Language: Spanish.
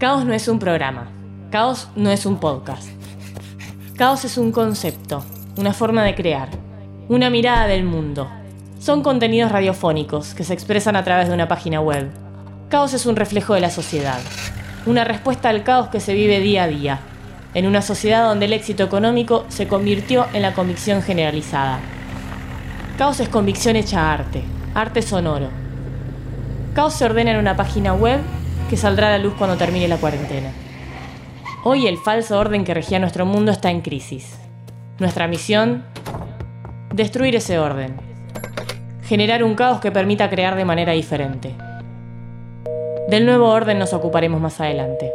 Caos no es un programa. Caos no es un podcast. Caos es un concepto, una forma de crear, una mirada del mundo. Son contenidos radiofónicos que se expresan a través de una página web. Caos es un reflejo de la sociedad, una respuesta al caos que se vive día a día, en una sociedad donde el éxito económico se convirtió en la convicción generalizada. Caos es convicción hecha arte, arte sonoro. Caos se ordena en una página web que saldrá a la luz cuando termine la cuarentena. Hoy el falso orden que regía nuestro mundo está en crisis. Nuestra misión, destruir ese orden. Generar un caos que permita crear de manera diferente. Del nuevo orden nos ocuparemos más adelante.